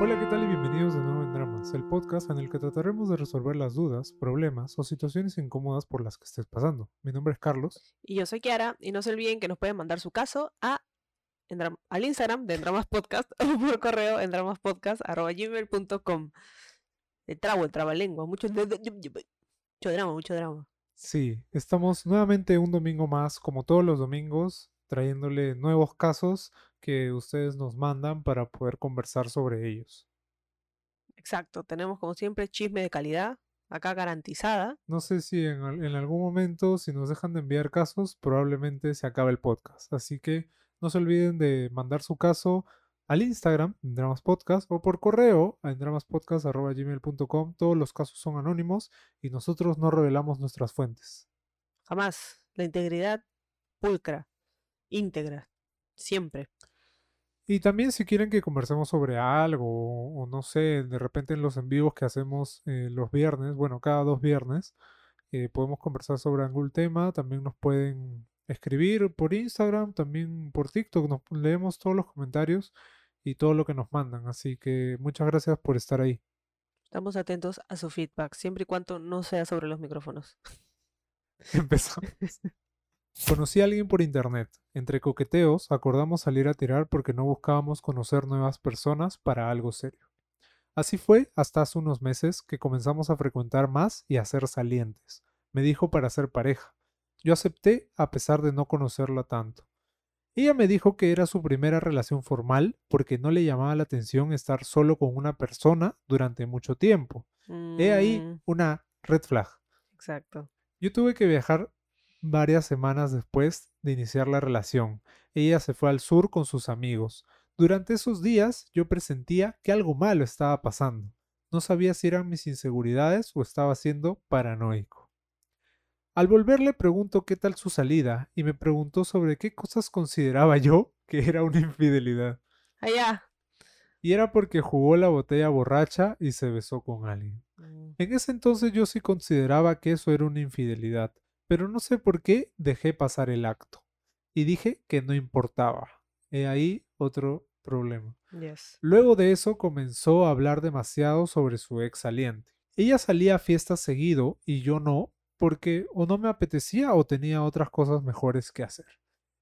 Hola, ¿qué tal y bienvenidos de nuevo en Dramas, el podcast en el que trataremos de resolver las dudas, problemas o situaciones incómodas por las que estés pasando. Mi nombre es Carlos. Y yo soy Kiara, y no se olviden que nos pueden mandar su caso a, en al Instagram de Dramas Podcast o por correo en dramaspodcast.gmail.com. El trabo, el trabalengua, mucho, mucho drama, mucho drama. Sí, estamos nuevamente un domingo más, como todos los domingos, trayéndole nuevos casos que ustedes nos mandan para poder conversar sobre ellos. Exacto, tenemos como siempre chisme de calidad, acá garantizada. No sé si en, al- en algún momento, si nos dejan de enviar casos, probablemente se acabe el podcast. Así que no se olviden de mandar su caso al Instagram, en Dramas Podcast, o por correo, en dramaspodcast.gmail.com. Todos los casos son anónimos y nosotros no revelamos nuestras fuentes. Jamás. La integridad pulcra, íntegra, siempre. Y también si quieren que conversemos sobre algo, o, no sé, de repente en los en vivos que hacemos eh, los viernes, bueno, cada dos viernes, eh, podemos conversar sobre algún tema, también nos pueden escribir por Instagram, también por TikTok, nos leemos todos los comentarios y todo lo que nos mandan, así que muchas gracias por estar ahí. Estamos atentos a su feedback, siempre y cuando no sea sobre los micrófonos. Empezamos. Conocí a alguien por internet. Entre coqueteos acordamos salir a tirar porque no buscábamos conocer nuevas personas para algo serio. Así fue hasta hace unos meses que comenzamos a frecuentar más y a ser salientes. Me dijo para ser pareja. Yo acepté a pesar de no conocerla tanto. Ella me dijo que era su primera relación formal porque no le llamaba la atención estar solo con una persona durante mucho tiempo. He ahí Mm, una red flag. exacto. Yo tuve que viajar varias semanas después de iniciar la relación. Ella se fue al sur con sus amigos. Durante esos días yo presentía que algo malo estaba pasando. No sabía si eran mis inseguridades o estaba siendo paranoico. Al volver le pregunto qué tal su salida y me preguntó sobre qué cosas consideraba yo que era una infidelidad. Allá. Y era porque jugó la botella borracha y se besó con alguien. Mm, En ese entonces yo sí consideraba que eso era una infidelidad, pero no sé por qué dejé pasar el acto y dije que no importaba. He ahí otro problema. Yes. Luego de eso comenzó a hablar demasiado sobre su ex saliente. Ella salía a fiestas seguido y yo no, porque o no me apetecía o tenía otras cosas mejores que hacer.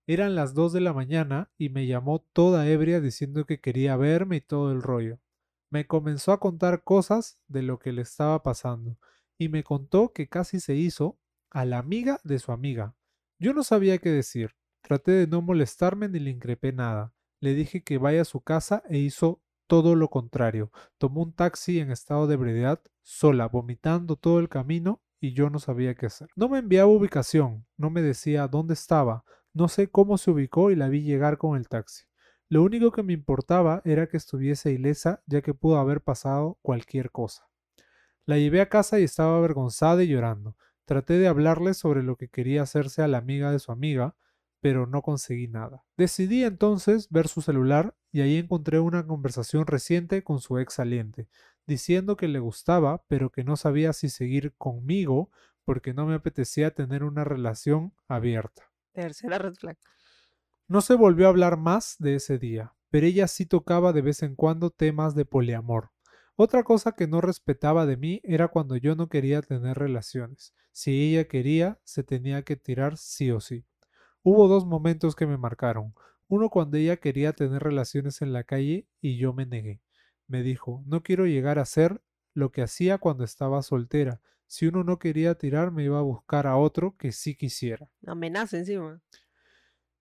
Eran las 2 de la mañana y me llamó toda ebria diciendo que quería verme y todo el rollo. Me comenzó a contar cosas de lo que le estaba pasando y me contó que casi se hizo a la amiga de su amiga. Yo no sabía qué decir. Traté de no molestarme ni le increpé nada. Le dije que vaya a su casa e hizo todo lo contrario. Tomó un taxi en estado de ebriedad, sola, vomitando todo el camino y yo no sabía qué hacer. No me enviaba ubicación, no me decía dónde estaba, no sé cómo se ubicó y la vi llegar con el taxi. Lo único que me importaba era que estuviese ilesa, ya que pudo haber pasado cualquier cosa. La llevé a casa y estaba avergonzada y llorando. Traté de hablarle sobre lo que quería hacerse a la amiga de su amiga, pero no conseguí nada. Decidí entonces ver su celular y ahí encontré una conversación reciente con su ex saliente, diciendo que le gustaba, pero que no sabía si seguir conmigo porque no me apetecía tener una relación abierta. Tercera red flag. No se volvió a hablar más de ese día, pero ella sí tocaba de vez en cuando temas de poliamor. Otra cosa que no respetaba de mí era cuando yo no quería tener relaciones. Si ella quería, se tenía que tirar sí o sí. Hubo dos momentos que me marcaron. Uno cuando ella quería tener relaciones en la calle y yo me negué. Me dijo, no quiero llegar a ser lo que hacía cuando estaba soltera. Si uno no quería tirar, me iba a buscar a otro que sí quisiera. Amenaza encima.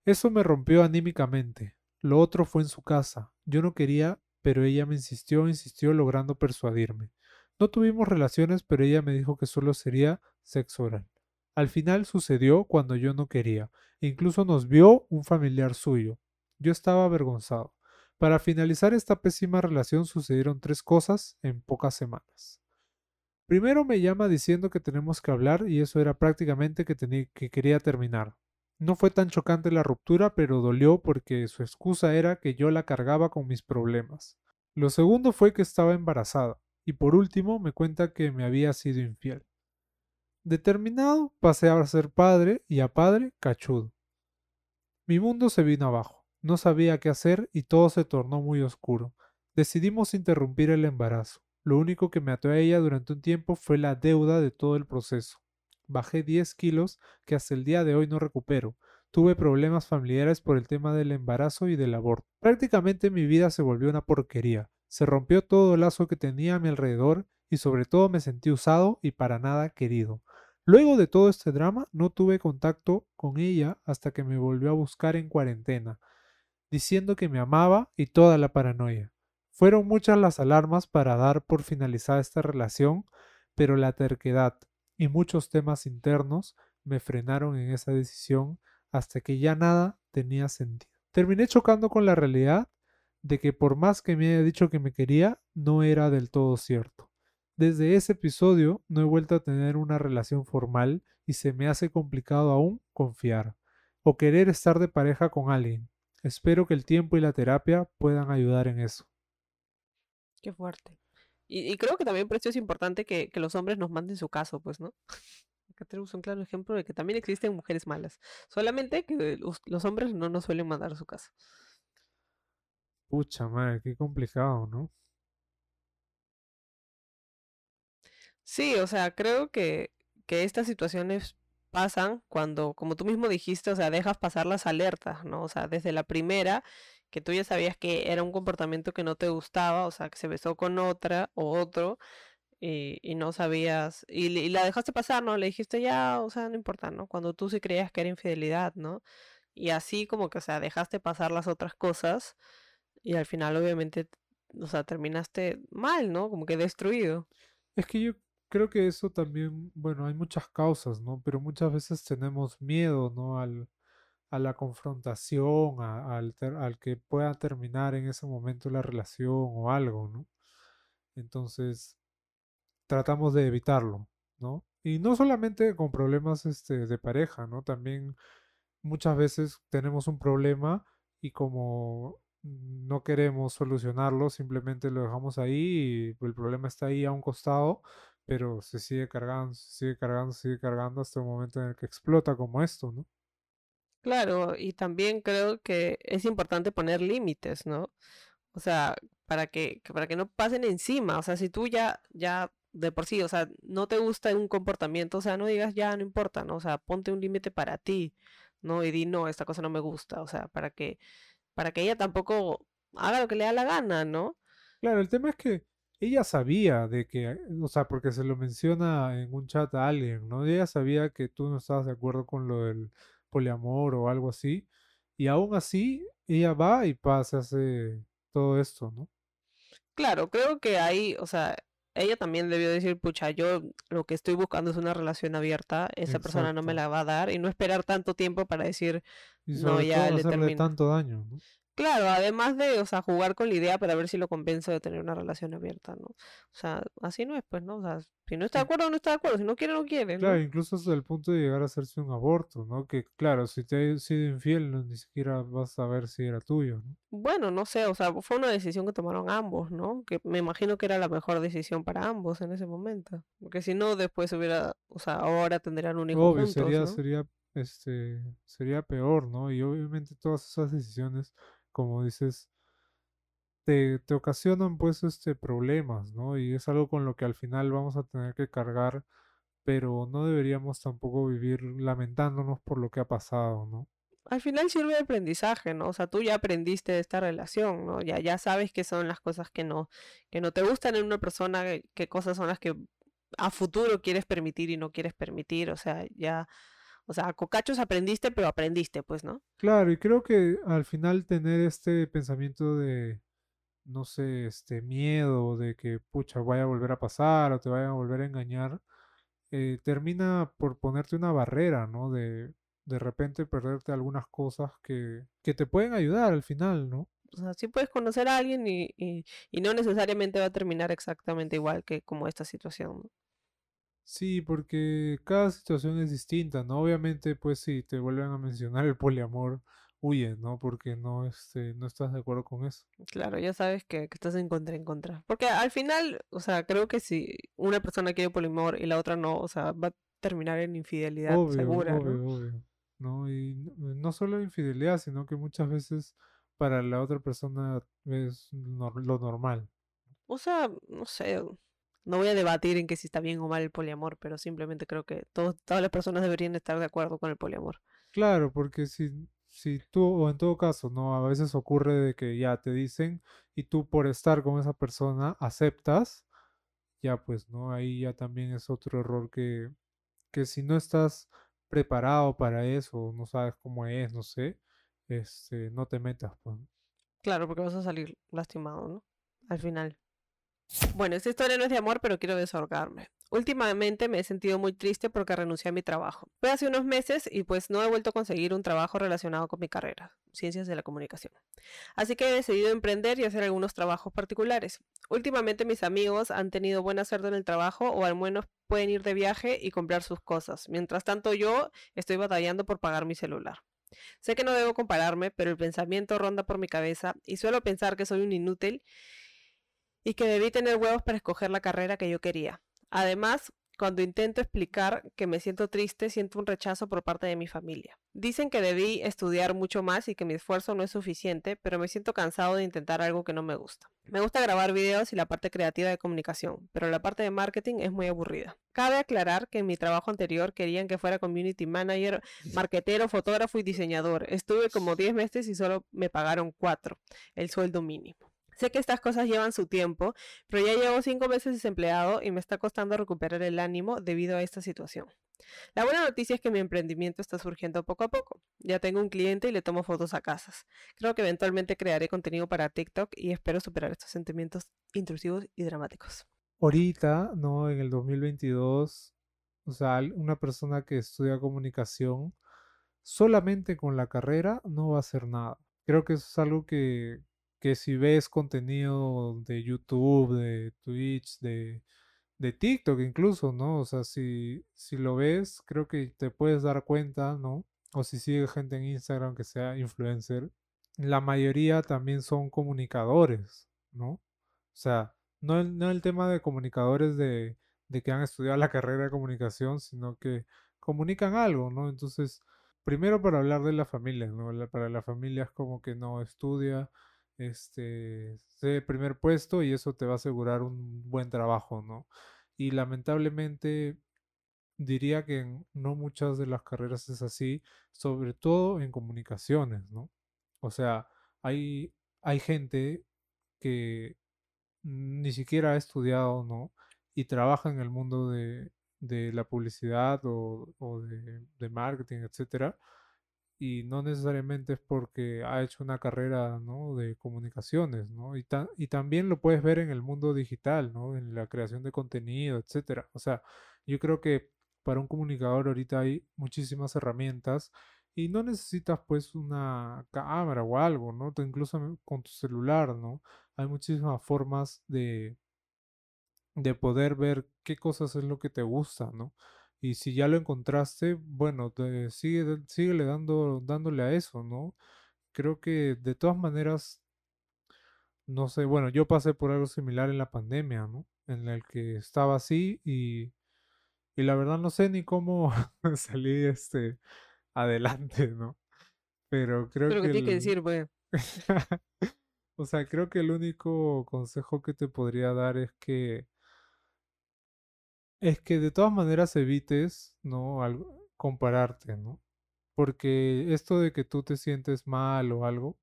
Eso me rompió anímicamente. Lo otro fue en su casa. Yo no quería, pero ella me insistió, insistió, logrando persuadirme. No tuvimos relaciones, pero ella me dijo que solo sería sexo oral. Al final sucedió cuando yo no quería. e Incluso nos vio un familiar suyo. Yo estaba avergonzado. Para finalizar esta pésima relación sucedieron tres cosas en pocas semanas. Primero me llama diciendo que tenemos que hablar y eso era prácticamente que, tenía, que quería terminar. No fue tan chocante la ruptura, pero dolió porque su excusa era que yo la cargaba con mis problemas. Lo segundo fue que estaba embarazada. Y por último me cuenta que me había sido infiel. Determinado, pasé a ser padre y a padre cachudo. Mi mundo se vino abajo. No sabía qué hacer y todo se tornó muy oscuro. Decidimos interrumpir el embarazo. Lo único que me ató a ella durante un tiempo fue la deuda de todo el proceso. Bajé 10 kilos que hasta el día de hoy no recupero. Tuve problemas familiares por el tema del embarazo y del aborto. Prácticamente mi vida se volvió una porquería. Se rompió todo el lazo que tenía a mi alrededor y sobre todo me sentí usado y para nada querido. Luego de todo este drama no tuve contacto con ella hasta que me volvió a buscar en cuarentena, diciendo que me amaba y toda la paranoia. Fueron muchas las alarmas para dar por finalizada esta relación, pero la terquedad y muchos temas internos me frenaron en esa decisión hasta que ya nada tenía sentido. Terminé chocando con la realidad de que por más que me haya dicho que me quería, no era del todo cierto. Desde ese episodio no he vuelto a tener una relación formal y se me hace complicado aún confiar o querer estar de pareja con alguien. Espero que el tiempo y la terapia puedan ayudar en eso. Qué fuerte. Y, creo que también por eso es importante que, los hombres nos manden su caso, pues, ¿no? Acá tenemos un claro ejemplo de que también existen mujeres malas. Solamente que los, hombres no nos suelen mandar su caso. Pucha madre, qué complicado, ¿no? Sí, o sea, creo que, que estas situaciones pasan cuando, como tú mismo dijiste, o sea, dejas pasar las alertas, ¿no? O sea, desde la primera que tú ya sabías que era un comportamiento que no te gustaba, o sea, que se besó con otra o otro, y, no sabías, y, la dejaste pasar, ¿no? Le dijiste ya, o sea, no importa, ¿no? Cuando tú sí creías que era infidelidad, ¿no? Y así como que, o sea, dejaste pasar las otras cosas y al final obviamente, o sea, terminaste mal, ¿no? Como que destruido. Es que yo creo que eso también, bueno, hay muchas causas, ¿no? Pero muchas veces tenemos miedo, ¿no? Al, a la confrontación, al, al, que pueda terminar en ese momento la relación o algo, ¿no? Entonces, tratamos de evitarlo, ¿no? Y no solamente con problemas este, de pareja, ¿no? También muchas veces tenemos un problema y como no queremos solucionarlo, simplemente lo dejamos ahí y el problema está ahí a un costado, pero se sigue cargando, se sigue cargando, se sigue cargando hasta el momento en el que explota como esto, ¿no? Claro, y también creo que es importante poner límites, ¿no? O sea, para que, para que no pasen encima. O sea, si tú ya, ya de por sí, o sea, no te gusta un comportamiento, o sea, no digas ya, no importa, ¿no? O sea, ponte un límite para ti, ¿no? Y di, no, esta cosa no me gusta, o sea, para que, para que ella tampoco haga lo que le da la gana, ¿no? Claro, el tema es que ella sabía de que, o sea, porque se lo menciona en un chat a alguien, ¿no? Ella sabía que tú no estabas de acuerdo con lo del poliamor o algo así. Y aún así, ella va y pasa, hace todo esto, ¿no? Claro, creo que ahí, o sea, ella también debió decir, pucha, yo lo que estoy buscando es una relación abierta, esa persona no me la va a dar y no esperar tanto tiempo para decir, no, ya le termino. tanto daño, ¿no? Claro, además de, o sea, jugar con la idea para ver si lo compensa de tener una relación abierta, ¿no? O sea, así no es, pues, ¿no? O sea, si no está de acuerdo, no está de acuerdo, si no quiere, no quiere, ¿no? Claro, incluso hasta el punto de llegar a hacerse un aborto, ¿no? Que, claro, si te ha sido infiel, no, ni siquiera vas a ver si era tuyo, ¿no? Bueno, no sé, o sea, fue una decisión que tomaron ambos, ¿no? Que me imagino que era la mejor decisión para ambos en ese momento. Porque si no, después hubiera, o sea, ahora tendrían un hijo Obvio, sería, sería, este, sería peor, ¿no? Y obviamente todas esas decisiones como dices, te, te ocasionan pues este problemas, ¿no? Y es algo con lo que al final vamos a tener que cargar, pero no deberíamos tampoco vivir lamentándonos por lo que ha pasado, ¿no? Al final sirve de aprendizaje, ¿no? O sea, tú ya aprendiste de esta relación, ¿no? Ya, ya sabes qué son las cosas que no, que no te gustan en una persona, qué cosas son las que a futuro quieres permitir y no quieres permitir, o sea, ya o sea, cocachos aprendiste, pero aprendiste, pues, ¿no? Claro, y creo que al final tener este pensamiento de, no sé, este miedo de que, pucha, vaya a volver a pasar o te vaya a volver a engañar, eh, termina por ponerte una barrera, ¿no? De de repente perderte algunas cosas que, que te pueden ayudar al final, ¿no? O sea, sí puedes conocer a alguien y, y, y no necesariamente va a terminar exactamente igual que como esta situación, ¿no? Sí, porque cada situación es distinta, ¿no? Obviamente, pues si te vuelven a mencionar el poliamor, huye, ¿no? Porque no, este, no estás de acuerdo con eso. Claro, ya sabes que, estás en contra, en contra. Porque al final, o sea, creo que si una persona quiere poliamor y la otra no, o sea, va a terminar en infidelidad Obvio, segura, obvio, obvio. ¿no? Y no solo infidelidad, sino que muchas veces para la otra persona es nor- lo normal. O sea, no sé, no voy a debatir en que si está bien o mal el poliamor, pero simplemente creo que todos, todas las personas deberían estar de acuerdo con el poliamor. Claro, porque si, si tú, o en todo caso, ¿no? A veces ocurre de que ya te dicen y tú por estar con esa persona aceptas, ya pues, ¿no? Ahí ya también es otro error que, que si no estás preparado para eso, no sabes cómo es, no sé, este, no te metas, pues. Claro, porque vas a salir lastimado, ¿no? Al final. Bueno, esta historia no es de amor, pero quiero desahogarme. Últimamente me he sentido muy triste porque renuncié a mi trabajo. Fue hace unos meses y pues no he vuelto a conseguir un trabajo relacionado con mi carrera, ciencias de la comunicación. Así que he decidido emprender y hacer algunos trabajos particulares. Últimamente mis amigos han tenido buena suerte en el trabajo o al menos pueden ir de viaje y comprar sus cosas. Mientras tanto yo estoy batallando por pagar mi celular. Sé que no debo compararme, pero el pensamiento ronda por mi cabeza y suelo pensar que soy un inútil y que debí tener huevos para escoger la carrera que yo quería. Además, cuando intento explicar que me siento triste, siento un rechazo por parte de mi familia. Dicen que debí estudiar mucho más y que mi esfuerzo no es suficiente, pero me siento cansado de intentar algo que no me gusta. Me gusta grabar videos y la parte creativa de comunicación, pero la parte de marketing es muy aburrida. Cabe aclarar que en mi trabajo anterior querían que fuera community manager, marquetero, fotógrafo y diseñador. Estuve como 10 meses y solo me pagaron 4, el sueldo mínimo. Sé que estas cosas llevan su tiempo, pero ya llevo cinco meses desempleado y me está costando recuperar el ánimo debido a esta situación. La buena noticia es que mi emprendimiento está surgiendo poco a poco. Ya tengo un cliente y le tomo fotos a casas. Creo que eventualmente crearé contenido para TikTok y espero superar estos sentimientos intrusivos y dramáticos. Ahorita, ¿no? En el 2022, o sea, una persona que estudia comunicación solamente con la carrera no va a hacer nada. Creo que eso es algo que, que si ves contenido de YouTube, de Twitch, de, de TikTok incluso, ¿no? O sea, si, si lo ves, creo que te puedes dar cuenta, ¿no? O si sigues gente en Instagram que sea influencer, la mayoría también son comunicadores, ¿no? O sea, no el, no el tema de comunicadores de, de que han estudiado la carrera de comunicación, sino que comunican algo, ¿no? Entonces, primero para hablar de la familia, ¿no? Para la familia es como que no estudia, este, sé primer puesto y eso te va a asegurar un buen trabajo, ¿no? Y lamentablemente diría que en no muchas de las carreras es así, sobre todo en comunicaciones, ¿no? O sea, hay, hay gente que ni siquiera ha estudiado, ¿no? Y trabaja en el mundo de, de la publicidad o, o de, de marketing, etcétera. Y no necesariamente es porque ha hecho una carrera, de comunicaciones, ¿no? Y, ta- y también lo puedes ver en el mundo digital, ¿no? En la creación de contenido, etcétera. O sea, yo creo que para un comunicador ahorita hay muchísimas herramientas y no necesitas pues una cámara o algo, ¿no? Incluso con tu celular, ¿no? Hay muchísimas formas de, de poder ver qué cosas es lo que te gusta, ¿no? Y si ya lo encontraste, bueno, te sigue, síguele dando, dándole a eso, ¿no? Creo que de todas maneras, no sé, bueno, yo pasé por algo similar en la pandemia, ¿no? En el que estaba así y, y la verdad no sé ni cómo salí este adelante, ¿no? Pero creo Pero que que tienes que el, decir, pues, o sea, creo que el único consejo que te podría dar es que es que de todas maneras evites, ¿no? Algo- compararte, ¿no? Porque esto de que tú te sientes mal o algo,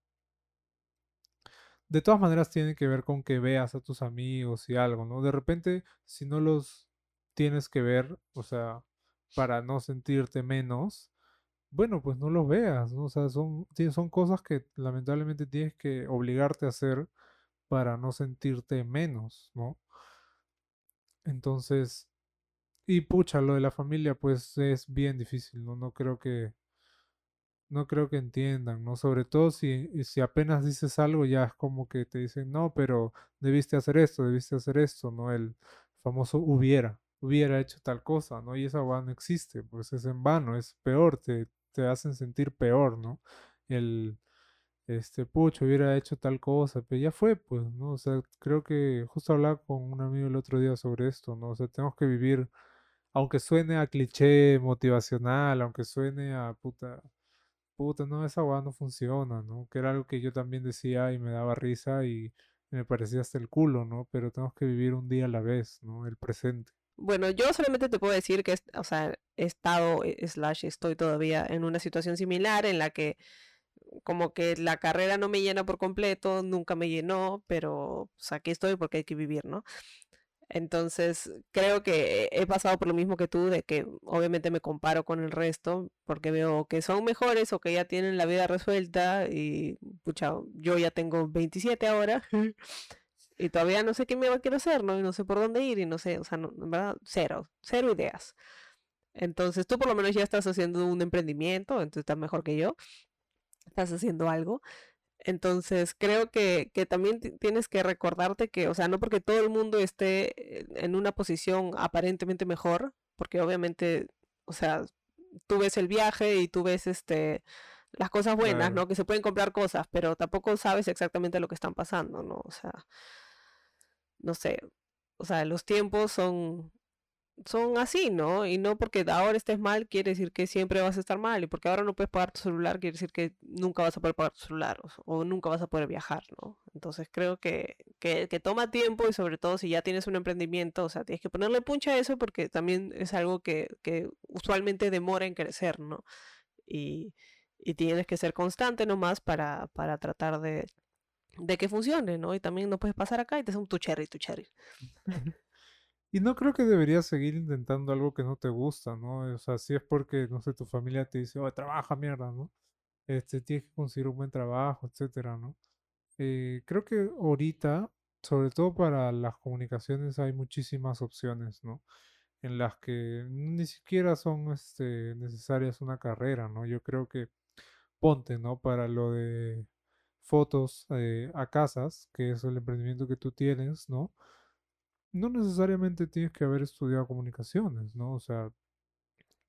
de todas maneras tiene que ver con que veas a tus amigos y algo, ¿no? De repente, si no los tienes que ver, o sea, para no sentirte menos, bueno, pues no los veas, ¿no? O sea, son, son cosas que lamentablemente tienes que obligarte a hacer para no sentirte menos, ¿no? Entonces, y pucha, lo de la familia, pues es bien difícil, ¿no? No creo que, no creo que entiendan, ¿no? Sobre todo si, si apenas dices algo, ya es como que te dicen, no, pero debiste hacer esto, debiste hacer esto, ¿no? El famoso hubiera, hubiera hecho tal cosa, ¿no? Y esa no existe, pues es en vano, es peor, te, te hacen sentir peor, ¿no? El, este, pucho, hubiera hecho tal cosa, pero ya fue, pues, ¿no? O sea, creo que justo hablaba con un amigo el otro día sobre esto, ¿no? O sea, tenemos que vivir aunque suene a cliché motivacional, aunque suene a puta, puta, no, esa weá no funciona, ¿no? Que era algo que yo también decía y me daba risa y me parecía hasta el culo, ¿no? Pero tenemos que vivir un día a la vez, ¿no? El presente. Bueno, yo solamente te puedo decir que, o sea, he estado, eh, slash, estoy todavía en una situación similar en la que como que la carrera no me llena por completo, nunca me llenó, pero, o sea, aquí estoy porque hay que vivir, ¿no? Entonces, creo que he pasado por lo mismo que tú, de que obviamente me comparo con el resto, porque veo que son mejores o que ya tienen la vida resuelta y, pucha, yo ya tengo 27 ahora y todavía no sé qué me va a quiero hacer, ¿no? Y no sé por dónde ir y no sé, o sea, no, en verdad, cero, cero ideas. Entonces, tú por lo menos ya estás haciendo un emprendimiento, entonces estás mejor que yo, estás haciendo algo. Entonces, creo que, que también tienes que recordarte que, o sea, no porque todo el mundo esté en una posición aparentemente mejor, porque obviamente, o sea, tú ves el viaje y tú ves este las cosas buenas, Claro. ¿no? Que se pueden comprar cosas, pero tampoco sabes exactamente lo que están pasando, ¿no? O sea, no sé, o sea, los tiempos son son así, ¿no? Y no porque ahora estés mal quiere decir que siempre vas a estar mal. Y porque ahora no puedes pagar tu celular quiere decir que nunca vas a poder pagar tu celular o, o nunca vas a poder viajar, ¿no? Entonces creo que, que, que toma tiempo y sobre todo si ya tienes un emprendimiento, o sea, tienes que ponerle puncha a eso porque también es algo que, que usualmente demora en crecer, ¿no? Y, y tienes que ser constante nomás para, para tratar de, de que funcione, ¿no? Y también no puedes pasar acá y te hacen tu cherry, tu cherry. Y no creo que deberías seguir intentando algo que no te gusta, ¿no? O sea, si es porque, no sé, tu familia te dice, oh, trabaja mierda, ¿no? Este, tienes que conseguir un buen trabajo, etcétera, ¿no? Eh, creo que ahorita, sobre todo para las comunicaciones, hay muchísimas opciones, ¿no? En las que ni siquiera son, este, necesarias una carrera, ¿no? Yo creo que ponte, ¿no? Para lo de fotos eh, a casas, que es el emprendimiento que tú tienes, ¿no? No necesariamente tienes que haber estudiado comunicaciones, ¿no? O sea,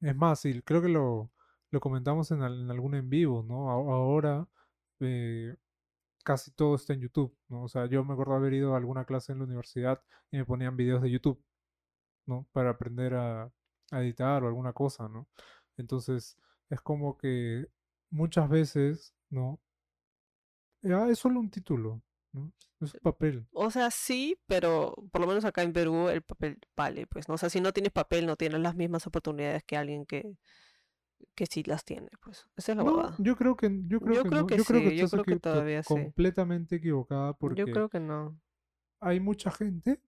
es más, y creo que lo, lo comentamos en, al- en algún en vivo, ¿no? Ahora eh, casi todo está en YouTube, ¿no? O sea, yo me acuerdo haber ido a alguna clase en la universidad y me ponían videos de YouTube, ¿no? Para aprender a, a editar o alguna cosa, ¿no? Entonces, es como que muchas veces, ¿no? Ah, es solo un título, ¿no? Es un papel. O sea, sí, pero por lo menos acá en Perú el papel vale, pues, ¿no? O sea, si no tienes papel, no tienes las mismas oportunidades que alguien que, que sí las tiene, pues. Esa es la No, yo creo que, yo creo Yo que creo no. que Yo creo que sí, yo estás creo que todavía sí. completamente equivocada Yo porque creo que no. hay mucha gente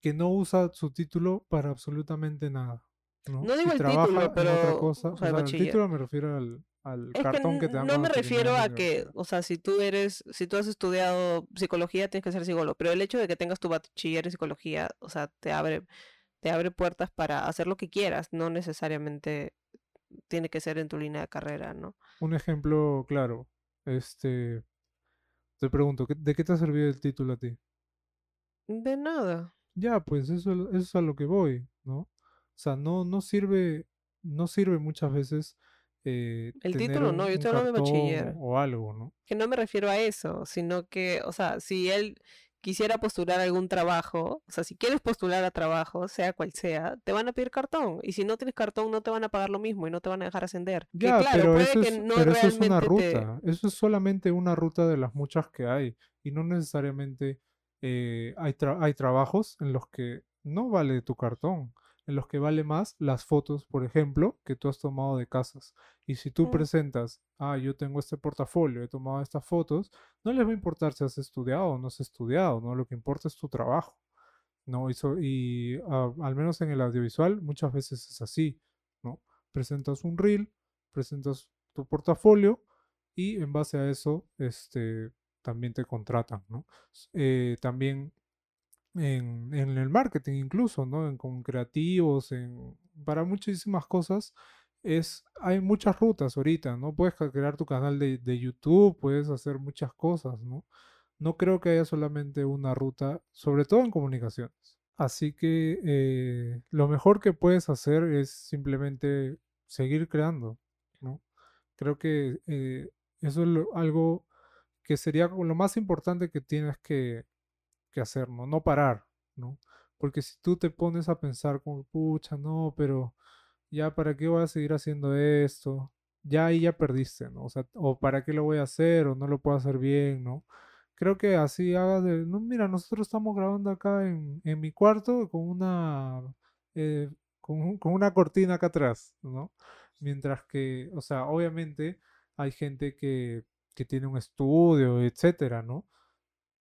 que no usa su título para absolutamente nada, ¿no? Digo el trabaja título, en otra pero, cosa. o O sea, el título me refiero al, al Es cartón que n- te dan no me refiero a que, o sea, si tú eres, si tú has estudiado psicología, tienes que ser psicólogo, pero el hecho de que tengas tu bachiller en psicología, o sea, te abre, te abre puertas para hacer lo que quieras, no necesariamente tiene que ser en tu línea de carrera, ¿no? Un ejemplo claro, este, te pregunto, ¿qué- ¿de qué te ha servido el título a ti? De nada. Ya, pues eso, eso es a lo que voy, ¿no? O sea, no, no sirve, no sirve muchas veces eh, El título no, yo estoy hablando de bachiller. o, algo, ¿no? Que no me refiero a eso, sino que, o sea, si él quisiera postular algún trabajo, o sea, si quieres postular a trabajo, sea cual sea, te van a pedir cartón. Y si no tienes cartón, no te van a pagar lo mismo y no te van a dejar ascender. Que Ya, claro, pero puede eso que es, no pero eso es una te... ruta, eso es solamente una ruta de las muchas que hay y no necesariamente eh, hay, tra- hay trabajos en los que no vale tu cartón, en los que vale más las fotos, por ejemplo, que tú has tomado de casas. Y si tú Mm, presentas, ah, yo tengo este portafolio, he tomado estas fotos, no les va a importar si has estudiado o no has estudiado, ¿no? Lo que importa es tu trabajo, ¿no? Y, so- y, ah, al menos en el audiovisual muchas veces es así, ¿no? Presentas un reel, presentas tu portafolio y en base a eso, este, también te contratan, ¿no? Eh, también en, el marketing incluso, ¿no? En, con creativos, para muchísimas cosas, es, hay muchas rutas ahorita, ¿no? Puedes crear tu canal de, de YouTube, puedes hacer muchas cosas, ¿no? No creo que haya solamente una ruta, sobre todo en comunicaciones. Así que eh, lo mejor que puedes hacer es simplemente seguir creando, ¿no? Creo que eh, eso es algo que sería lo más importante que tienes que, que hacer, ¿no? Parar, ¿no? Porque si tú te pones a pensar como, pucha, no, pero ya, ¿para qué voy a seguir haciendo esto? Ya ahí ya perdiste, ¿no? O sea, o ¿para qué lo voy a hacer? O no lo puedo hacer bien, ¿no? Creo que así hagas de, no, mira, nosotros estamos grabando acá en, en mi cuarto con una, eh, con, con una cortina acá atrás, ¿no? Mientras que, o sea, obviamente hay gente que, que tiene un estudio, etcétera, ¿no?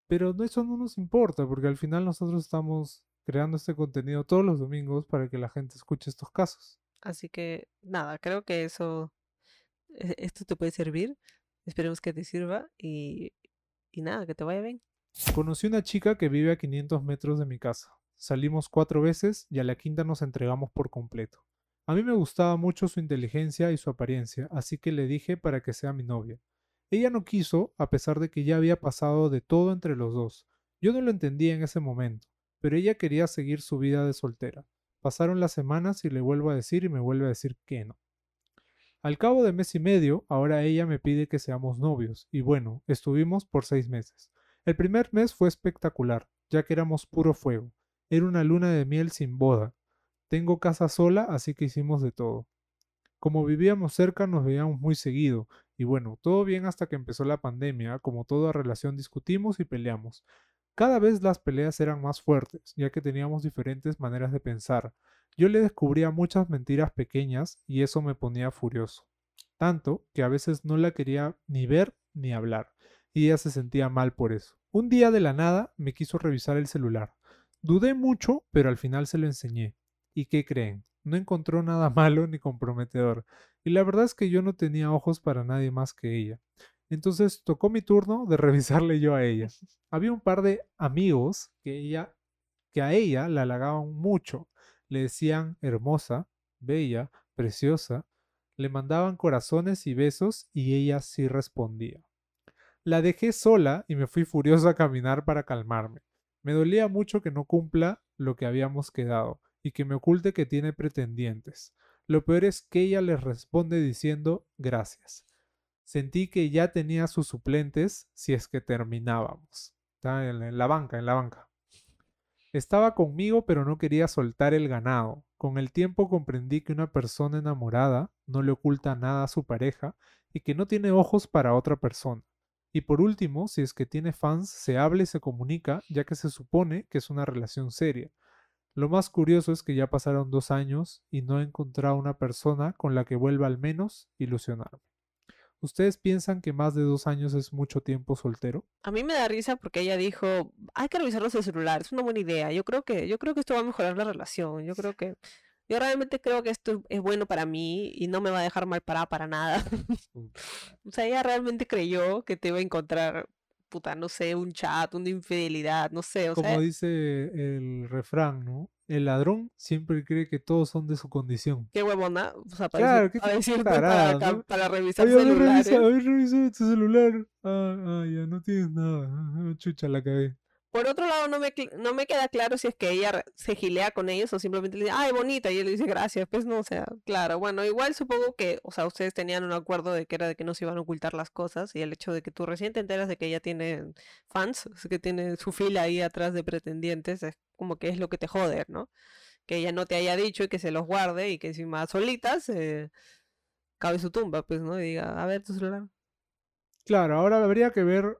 Pero no- eso no nos importa, porque al final nosotros estamos creando este contenido todos los domingos para que la gente escuche estos casos. Así que nada, creo que eso, e- esto te puede servir. Esperemos que te sirva y, y nada, que te vaya bien. Conocí una chica que vive a 500 metros de mi casa. Salimos cuatro veces y a la quinta nos entregamos por completo. A mí me gustaba mucho su inteligencia y su apariencia, así que le dije para que sea mi novia. Ella no quiso, a pesar de que ya había pasado de todo entre los dos. Yo no lo entendía en ese momento, pero ella quería seguir su vida de soltera. Pasaron las semanas y le vuelvo a decir y me vuelve a decir que no. Al cabo de mes y medio, ahora ella me pide que seamos novios, y bueno, estuvimos por seis meses. El primer mes fue espectacular, ya que éramos puro fuego. Era una luna de miel sin boda. Tengo casa sola, así que hicimos de todo. Como vivíamos cerca, nos veíamos muy seguido, y bueno, todo bien hasta que empezó la pandemia, como toda relación discutimos y peleamos. Cada vez las peleas eran más fuertes, ya que teníamos diferentes maneras de pensar. Yo le descubría muchas mentiras pequeñas y eso me ponía furioso. Tanto que a veces no la quería ni ver ni hablar, y ella se sentía mal por eso. Un día de la nada me quiso revisar el celular. Dudé mucho, pero al final se lo enseñé. ¿Y qué creen? No encontró nada malo ni comprometedor, y la verdad es que yo no tenía ojos para nadie más que ella. Entonces tocó mi turno de revisarle yo a ella. Había un par de amigos que ella que a ella la halagaban mucho. Le decían hermosa, bella, preciosa, le mandaban corazones y besos y ella sí respondía. La dejé sola y me fui furioso a caminar para calmarme. Me dolía mucho que no cumpla lo que habíamos quedado y que me oculte que tiene pretendientes. Lo peor es que ella les responde diciendo gracias. Sentí que ya tenía sus suplentes si es que terminábamos. La- en la banca, en la banca. Estaba conmigo pero no quería soltar el ganado. Con el tiempo comprendí que una persona enamorada no le oculta nada a su pareja y que no tiene ojos para otra persona. Y por último, si es que tiene fans, se habla y se comunica, ya que se supone que es una relación seria. Lo más curioso es que ya pasaron dos años y no he encontrado una persona con la que vuelva al menos ilusionarme. ¿Ustedes piensan que más de dos años es mucho tiempo soltero? A mí me da risa porque ella dijo, hay que revisarlos el celular, es una buena idea. Yo creo que, yo creo que esto va a mejorar la relación. Yo creo que, yo realmente creo que esto es bueno para mí y no me va a dejar mal parada para nada. O sea, ella realmente creyó que te iba a encontrar, puta, no sé, un chat, una infidelidad, no sé, o sea, Como dice el refrán, ¿no? El ladrón siempre cree que todos son de su condición. qué huevona, o sea, para, Claro, decir- qué para decirte tarada, para, ¿no? para revisar Oye, celulares. revisa, tu celular. Ah, ah, ya no tienes nada. Ah, Chucha, la cagué. Por otro lado, no me, no me queda claro si es que ella se gilea con ellos o simplemente le dice, ay, bonita, y él le dice gracias. Pues no, o sea, claro, bueno, igual supongo que, o sea, ustedes tenían un acuerdo de que era de que no se iban a ocultar las cosas y el hecho de que tú recién te enteras de que ella tiene fans, que tiene su fila ahí atrás de pretendientes, es como que es lo que te jode, ¿no? Que ella no te haya dicho y que se los guarde y que encima solitas eh, cabe su tumba, pues, ¿no? Y diga, a ver tu celular. Claro, ahora habría que ver,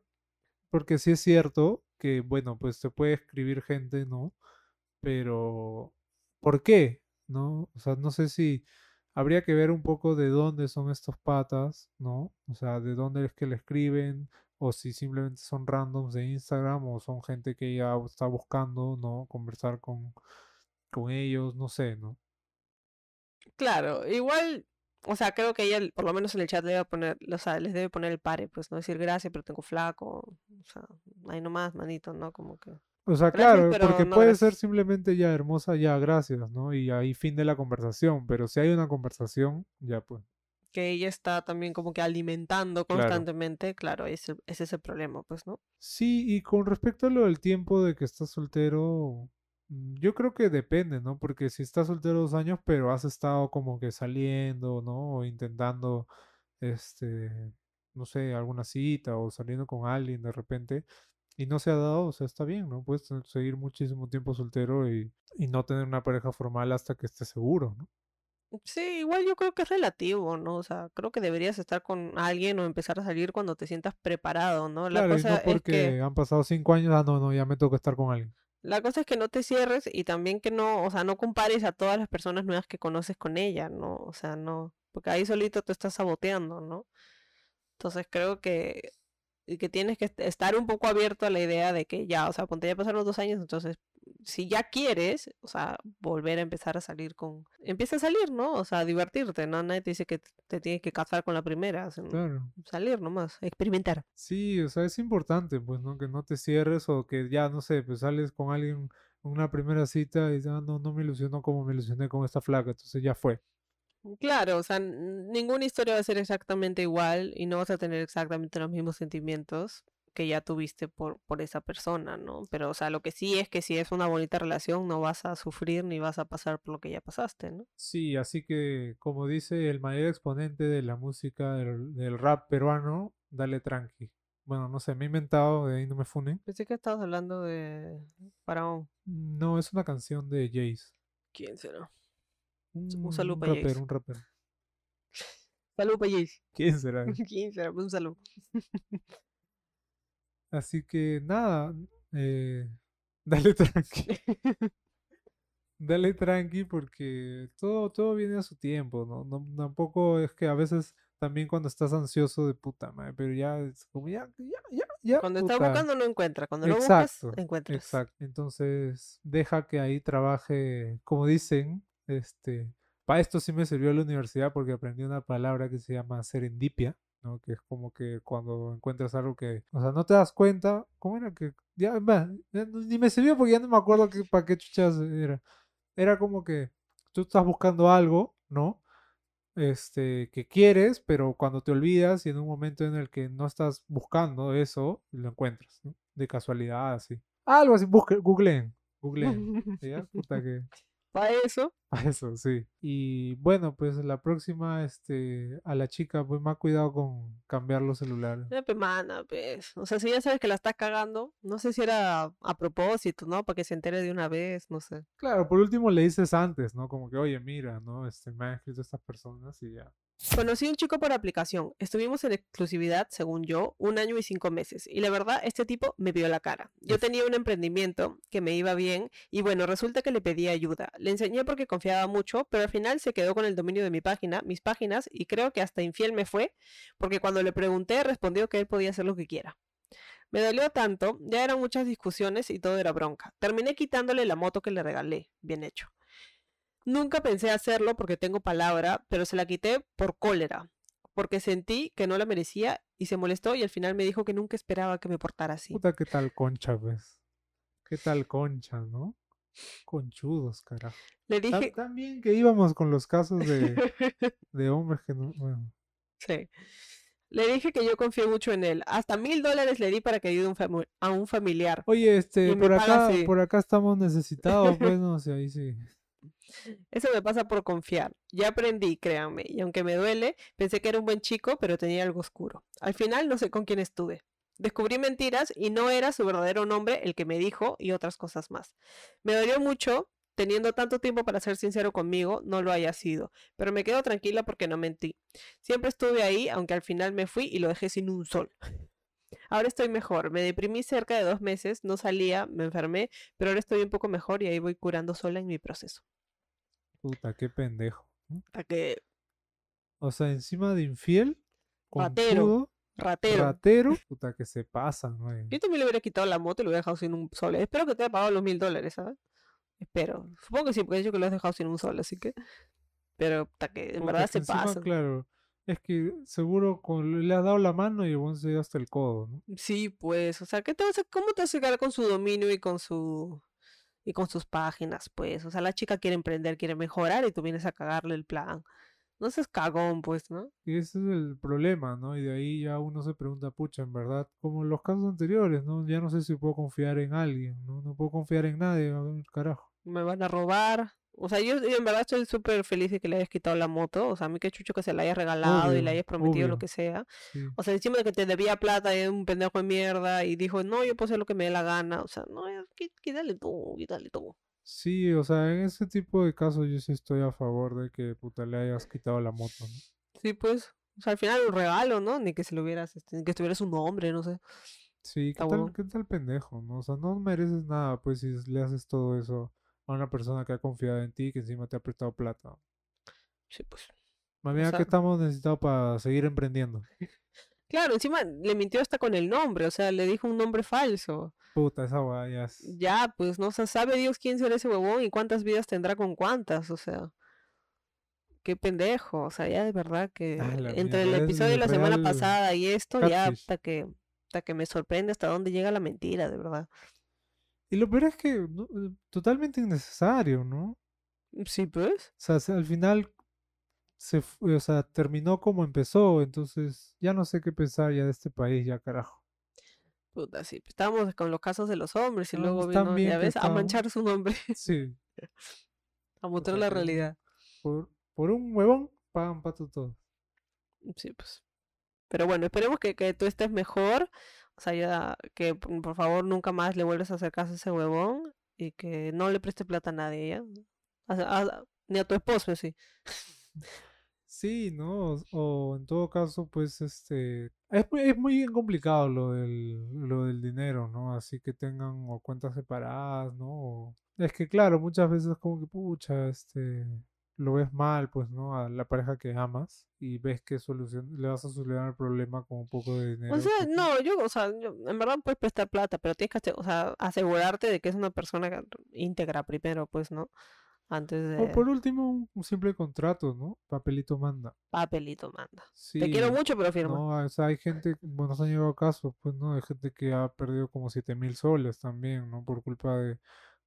porque sí es cierto que, bueno, pues se puede escribir gente, ¿no? Pero, ¿por qué? ¿No? O sea, no sé si habría que ver un poco de dónde son estos patas, ¿no? O sea, de dónde es que le escriben, o si simplemente son randoms de Instagram, o son gente que ya está buscando, ¿no? Conversar con, con ellos, no sé, ¿no? Claro, igual, o sea, creo que ella, por lo menos en el chat, debe poner, o sea, les debe poner el pare, pues, no decir gracias, pero tengo flaco, o sea, ahí nomás, manito, ¿no? Como que, O sea, Gracias, claro, porque no puede ser simplemente ya hermosa, ya gracias, ¿no? Y ahí fin de la conversación, pero si hay una conversación, ya pues. que ella está también como que alimentando constantemente, claro, ese, ese es el problema, pues, ¿no? Sí, y con respecto a lo del tiempo de que estás soltero, yo creo que depende, ¿no? Porque si estás soltero dos años, pero has estado como que saliendo, ¿no? O intentando, este, no sé, alguna cita o saliendo con alguien de repente, y no se ha dado, o sea, está bien, ¿no? Puedes seguir muchísimo tiempo soltero y, y no tener una pareja formal hasta que estés seguro, ¿no? Sí, igual yo creo que es relativo, ¿no? O sea, creo que deberías estar con alguien o empezar a salir cuando te sientas preparado, ¿no? La Claro, y cosa no es porque que han pasado cinco años, ah, no, no, ya me toca estar con alguien. La cosa es que no te cierres y también que no, o sea, no compares a todas las personas nuevas que conoces con ella, ¿no? O sea, no, porque ahí solito te estás saboteando, ¿no? Entonces creo que, que tienes que est- estar un poco abierto a la idea de que ya, o sea, ponte ya pasaron los dos años, entonces si ya quieres, o sea, volver a empezar a salir con, empieza a salir, ¿no? O sea, a divertirte, ¿no? Nadie te dice que te tienes que casar con la primera, sino Claro. salir nomás, experimentar. Sí, o sea, es importante, pues, ¿no? Que no te cierres o que ya, no sé, pues sales con alguien en una primera cita y ah, no, no me ilusionó como me ilusioné con esta flaca, entonces ya fue. Claro, o sea, ninguna historia va a ser exactamente igual y no vas a tener exactamente los mismos sentimientos que ya tuviste por, por esa persona, ¿no? Pero, o sea, lo que sí es que si es una bonita relación, no vas a sufrir ni vas a pasar por lo que ya pasaste, ¿no? Sí, así que, como dice el mayor exponente de la música del, del rap peruano, dale tranqui. Bueno, no sé, me he inventado, de ahí no me funen. Pensé que estabas hablando de Faraón. No, es una canción de Jace. ¿Quién será? Un, saludo un pa' Jace. rapero, un rapero. Salud, Payés. ¿Quién será? ¿Quién será? Un saludo. Así que nada, eh, dale tranqui. Dale tranqui porque todo, todo viene a su tiempo, ¿no? No- Tampoco es que a veces también cuando estás ansioso de puta madre, pero ya es como ya, ya, ya, ya. Cuando estás buscando no encuentra. Cuando lo Exacto, buscas, encuentras. Exacto. Entonces, deja que ahí trabaje, como dicen, este, para esto sí me sirvió la universidad porque aprendí una palabra que se llama serendipia, ¿no? Que es como que cuando encuentras algo que, o sea, no te das cuenta, ¿cómo era que ya, ni me sirvió porque ya no me acuerdo que, para qué chuchas era. Era como que tú estás buscando algo, ¿no? Este, que quieres, pero cuando te olvidas y en un momento en el que no estás buscando eso, lo encuentras, ¿no? De casualidad, así. Algo así, busque, googleen, googleen. ¿Ya? Puta que... Para eso, a Eso, sí. Y bueno, pues la próxima, este, a la chica, pues más cuidado con cambiar los celulares. Ya, pe, mana, pues. O sea, si ya sabes que la estás cagando, no sé si era a propósito, ¿no? Para que se entere de una vez, no sé. Claro, por último le dices antes, ¿no? Como que, oye, mira, ¿no? Este, me han escrito estas personas y ya. Conocí a un chico por aplicación. Estuvimos en exclusividad, según yo, un año y cinco meses. Y la verdad, este tipo me vio la cara. Yo tenía un emprendimiento que me iba bien y bueno, resulta que le pedí ayuda. Le enseñé porque confiaba mucho, pero al final se quedó con el dominio de mi página, mis páginas, y creo que hasta infiel me fue, porque cuando le pregunté respondió que él podía hacer lo que quiera. Me dolió tanto, ya eran muchas discusiones y todo era bronca. Terminé quitándole la moto que le regalé. Bien hecho. Nunca pensé hacerlo porque tengo palabra, pero se la quité por cólera, porque sentí que no la merecía y se molestó y al final me dijo que nunca esperaba que me portara así. Puta, ¿qué tal concha, pues? ¿Qué tal concha, no? Conchudos, carajo. Le dije... También que íbamos con los casos de, de hombres que no, bueno. Sí. Le dije que yo confío mucho en él. Hasta mil dólares le di para que ayude a un a un familiar. Oye, este, por paga acá, por acá estamos necesitados, pues, no sé, ahí sí. Eso me pasa por confiar. Ya aprendí, créanme. Y aunque me duele, pensé que era un buen chico, pero tenía algo oscuro. Al final no sé con quién estuve. Descubrí mentiras y no era su verdadero nombre el que me dijo y otras cosas más. Me dolió mucho, teniendo tanto tiempo para ser sincero conmigo, no lo haya sido, pero me quedo tranquila porque no mentí. Siempre estuve ahí, aunque al final me fui y lo dejé sin un sol. Ahora estoy mejor, me deprimí cerca de dos meses, no salía, me enfermé, pero ahora estoy un poco mejor y ahí voy curando sola en mi proceso. Puta, qué pendejo. Hasta que O sea, encima de infiel, Ratero. conchudo, ratero. ratero, puta, que se pasan, güey. Yo también le hubiera quitado la moto y lo hubiera dejado sin un sol. Espero que te haya pagado los mil dólares, ¿sabes? Espero. Supongo que sí, porque he dicho que lo has dejado sin un sol, así que. Pero hasta que en Puta, verdad que se encima, pasa. Claro, es que seguro con, le has dado la mano y el se dio hasta el codo, ¿no? Sí, pues, o sea, ¿qué te vas a- ¿cómo te vas a quedar con su dominio y con su y con sus páginas, pues? O sea, la chica quiere emprender, quiere mejorar y tú vienes a cagarle el plan. No seas cagón, pues, ¿no? Y ese es el problema, ¿no? Y de ahí ya uno se pregunta, pucha, en verdad, como en los casos anteriores, ¿no? Ya no sé si puedo confiar en alguien, ¿no? No puedo confiar en nadie, a ver, carajo. Me van a robar, O sea, yo, yo en verdad estoy súper feliz de que le hayas quitado la moto. O sea, a mí qué chucho que se la hayas regalado y le hayas prometido lo que sea. Sí. O sea, encima de que te debía plata, es un pendejo de mierda y dijo, no, yo puedo hacer lo que me dé la gana. O sea, no, quí- quítale tú, quítale tú. Sí, o sea, en ese tipo de casos yo sí estoy a favor de que puta le hayas quitado la moto, ¿no? Sí, pues. O sea, al final un regalo, ¿no? Ni que se lo hubieras, este, ni que estuviera su nombre, no sé. Sí, ¿qué tal, qué tal pendejo, no? O sea, no mereces nada, pues, si le haces todo eso a una persona que ha confiado en ti y que encima te ha prestado plata. Sí, pues. Más bien, sea- ¿qué estamos necesitados para seguir emprendiendo? Claro, encima le mintió hasta con el nombre, o sea, le dijo un nombre falso. Puta, esa weá ya es... Ya, pues, no sé, sabe Dios quién será ese huevón y cuántas vidas tendrá con cuántas, o sea. Qué pendejo, o sea, ya de verdad que Ah, entre el mierda, episodio de la semana pasada y esto, ya hasta que, hasta que me sorprende hasta dónde llega la mentira, de verdad. Y lo peor es que no, eh, totalmente innecesario, ¿no? Sí, pues. O sea, se- al final se o sea, terminó como empezó, entonces ya no sé qué pensar ya de este país, ya carajo. Puta, sí. pues, Estábamos con los casos de los hombres y luego vino, ya ves, a manchar su nombre, Sí, a mostrar sea la realidad. por, por un huevón pagan pato todo. Sí, pues. Pero bueno, esperemos que, que tú estés mejor. O sea, ya que por favor nunca más le vuelvas a hacer a ese huevón y que no le preste plata a nadie, ¿ya? Ni a tu esposo, sí. Sí, ¿no? O en todo caso, pues, este, es muy, es muy complicado lo del, lo del dinero, ¿no? Así que tengan o cuentas separadas, ¿no? Es que, claro, muchas veces como que, pucha, este, lo ves mal, pues, ¿no? A la pareja que amas y ves que solucion le vas a solucionar el problema con un poco de dinero. O sea, no, yo, o sea, yo- en verdad puedes prestar plata, pero tienes que, o sea, asegurarte de que es una persona íntegra primero, pues, ¿no? Antes O por de último, un, un simple contrato, ¿no? Papelito manda. papelito manda. Sí. Te quiero mucho, pero firma. No, o sea, hay gente, bueno, nos han llegado casos, pues, ¿no? Hay gente que ha perdido como siete mil soles también, ¿no? Por culpa de,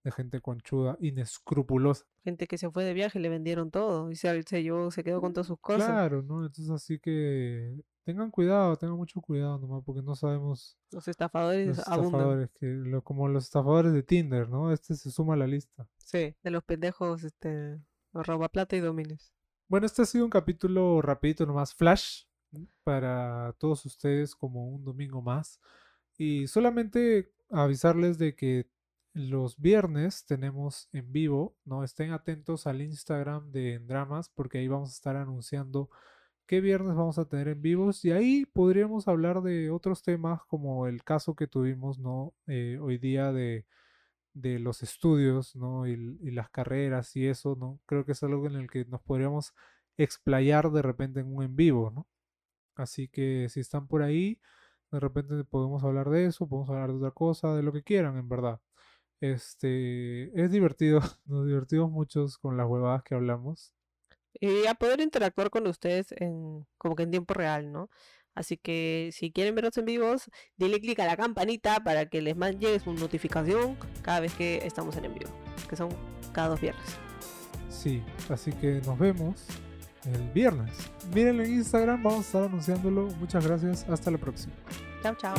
de gente conchuda, inescrupulosa. Gente que se fue de viaje y le vendieron todo y se, se llevó, se quedó con todas sus cosas. Claro, ¿no? Entonces, así que tengan cuidado, tengan mucho cuidado nomás, porque no sabemos Los estafadores los estafadores, que lo, como los estafadores de Tinder, ¿no? Este se suma a la lista. Sí, de los pendejos, este, los roba plata y domines. Bueno, este ha sido un capítulo rapidito nomás, flash, para todos ustedes como un domingo más. Y solamente avisarles de que los viernes tenemos en vivo, ¿no? Estén atentos al Instagram de Endramas porque ahí vamos a estar anunciando qué viernes vamos a tener en vivos y ahí podríamos hablar de otros temas como el caso que tuvimos, ¿no? Eh, hoy día de, de los estudios, ¿no? Y, y las carreras y eso, ¿no? Creo que es algo en el que nos podríamos explayar de repente en un en vivo, ¿no? Así que si están por ahí, de repente podemos hablar de eso, podemos hablar de otra cosa, de lo que quieran, en verdad. Este, es divertido, nos divertimos muchos con las huevadas que hablamos. Y a poder interactuar con ustedes en, como que en tiempo real, ¿no? Así que si quieren vernos en vivos, denle clic a la campanita para que les llegue su notificación cada vez que estamos en en vivo, que son cada dos viernes. Sí, así que nos vemos el viernes. Mírenlo en Instagram, vamos a estar anunciándolo. Muchas gracias, hasta la próxima. Chao, chao.